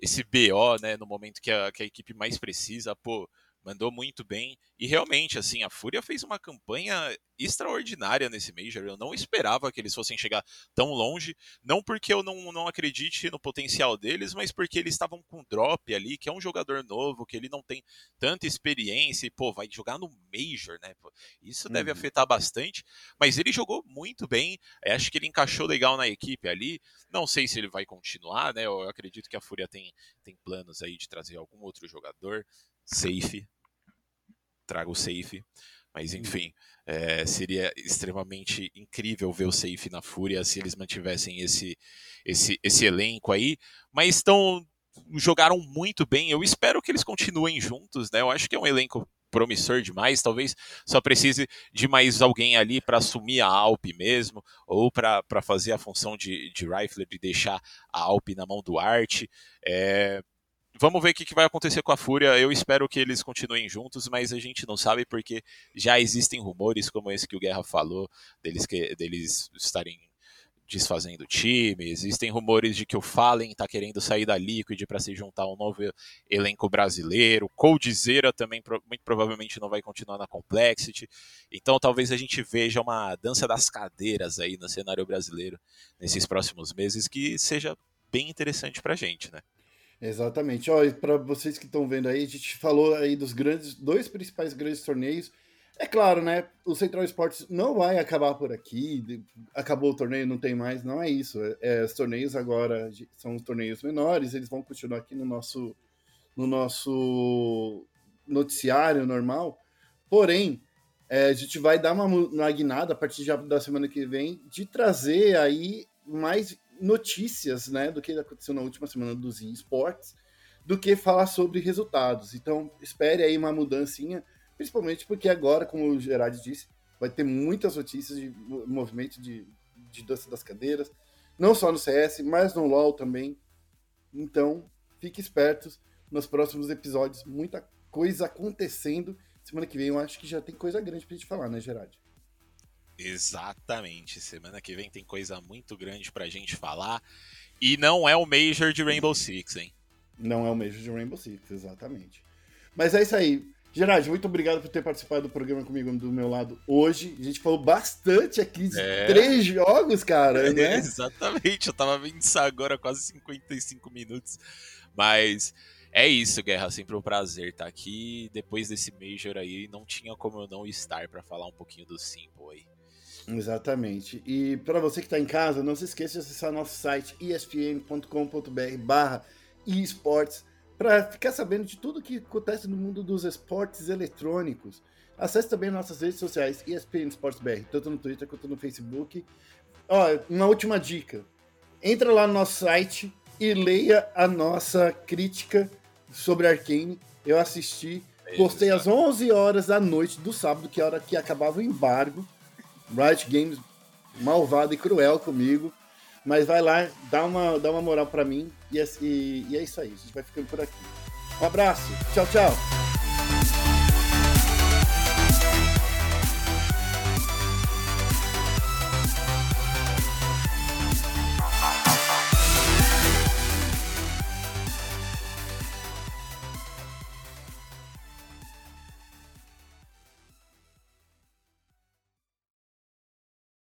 esse BO, né, no momento que a, que a equipe mais precisa, pô, mandou muito bem. E realmente, assim, a Fúria fez uma campanha extraordinária nesse Major. Eu não esperava que eles fossem chegar tão longe. Não porque eu não, não acredite no potencial deles, mas porque eles estavam com drop ali, que é um jogador novo, que ele não tem tanta experiência. E, pô, vai jogar no Major, né? Isso deve uhum. afetar bastante. Mas ele jogou muito bem. acho que ele encaixou legal na equipe ali. Não sei se ele vai continuar, né? Eu acredito que a Fúria tem, tem planos aí de trazer algum outro jogador safe, traga o safe. Mas uhum. enfim, é, seria extremamente incrível ver o safe na Fúria se eles mantivessem esse, esse, esse elenco aí. Mas estão jogaram muito bem. Eu espero que eles continuem juntos, né? Eu acho que é um elenco promissor demais. Talvez só precise de mais alguém ali para assumir a Alp mesmo, ou para fazer a função de, de rifler, de deixar a Alp na mão do Art. É, vamos ver o que, vai acontecer com a Fúria. Eu espero que eles continuem juntos, mas a gente não sabe porque já existem rumores como esse que o Guerra falou, deles, que, deles estarem desfazendo time. Existem rumores de que o Fallen está querendo sair da Liquid para se juntar a um novo elenco brasileiro. Coldzera também muito provavelmente não vai continuar na Complexity. Então talvez a gente veja uma dança das cadeiras aí no cenário brasileiro nesses próximos meses que seja bem interessante para a gente, né? Exatamente. Olha, para vocês que estão vendo aí, a gente falou aí dos grandes, dois principais grandes torneios. É claro, né? O Central Esportes não vai acabar por aqui. Acabou o torneio, não tem mais. Não é isso. É, é, os torneios agora são os torneios menores. Eles vão continuar aqui no nosso, no nosso noticiário normal. Porém, é, a gente vai dar uma, uma guinada a partir da semana que vem de trazer aí mais notícias, né, do que aconteceu na última semana dos esportes, do que falar sobre resultados. Então, espere aí uma mudancinha, principalmente porque agora, como o Gerard disse, vai ter muitas notícias de movimento de, de dança das cadeiras, não só no CS, mas no LoL também. Então, fique espertos nos próximos episódios, muita coisa acontecendo. Semana que vem eu acho que já tem coisa grande pra gente falar, né, Gerard? Exatamente. Semana que vem tem coisa muito grande pra gente falar. E não é o Major de Rainbow Six, hein? Não é o Major de Rainbow Six, exatamente. Mas é isso aí. Gerard, muito obrigado por ter participado do programa comigo do meu lado hoje. A gente falou bastante aqui de é... três jogos, cara, né? É, exatamente, eu tava vendo isso agora, quase 55 minutos. Mas é isso, Guerra, sempre um prazer estar aqui. Depois desse Major aí, não tinha como eu não estar para falar um pouquinho do Simple aí. Exatamente. E para você que está em casa, não se esqueça de acessar nosso site espn.com.br barra esportes para ficar sabendo de tudo que acontece no mundo dos esportes eletrônicos. Acesse também nossas redes sociais ESPN Sports BR, tanto no Twitter quanto no Facebook. Ó, uma última dica. Entra lá no nosso site e leia a nossa crítica sobre Arkane. Eu assisti, postei às 11 horas da noite do sábado, que é a hora que acabava o embargo. Riot Games malvado e cruel comigo. Mas vai lá, dá uma, dá uma moral para mim e, e, e é isso aí. A gente vai ficando por aqui. Um abraço. Tchau, tchau.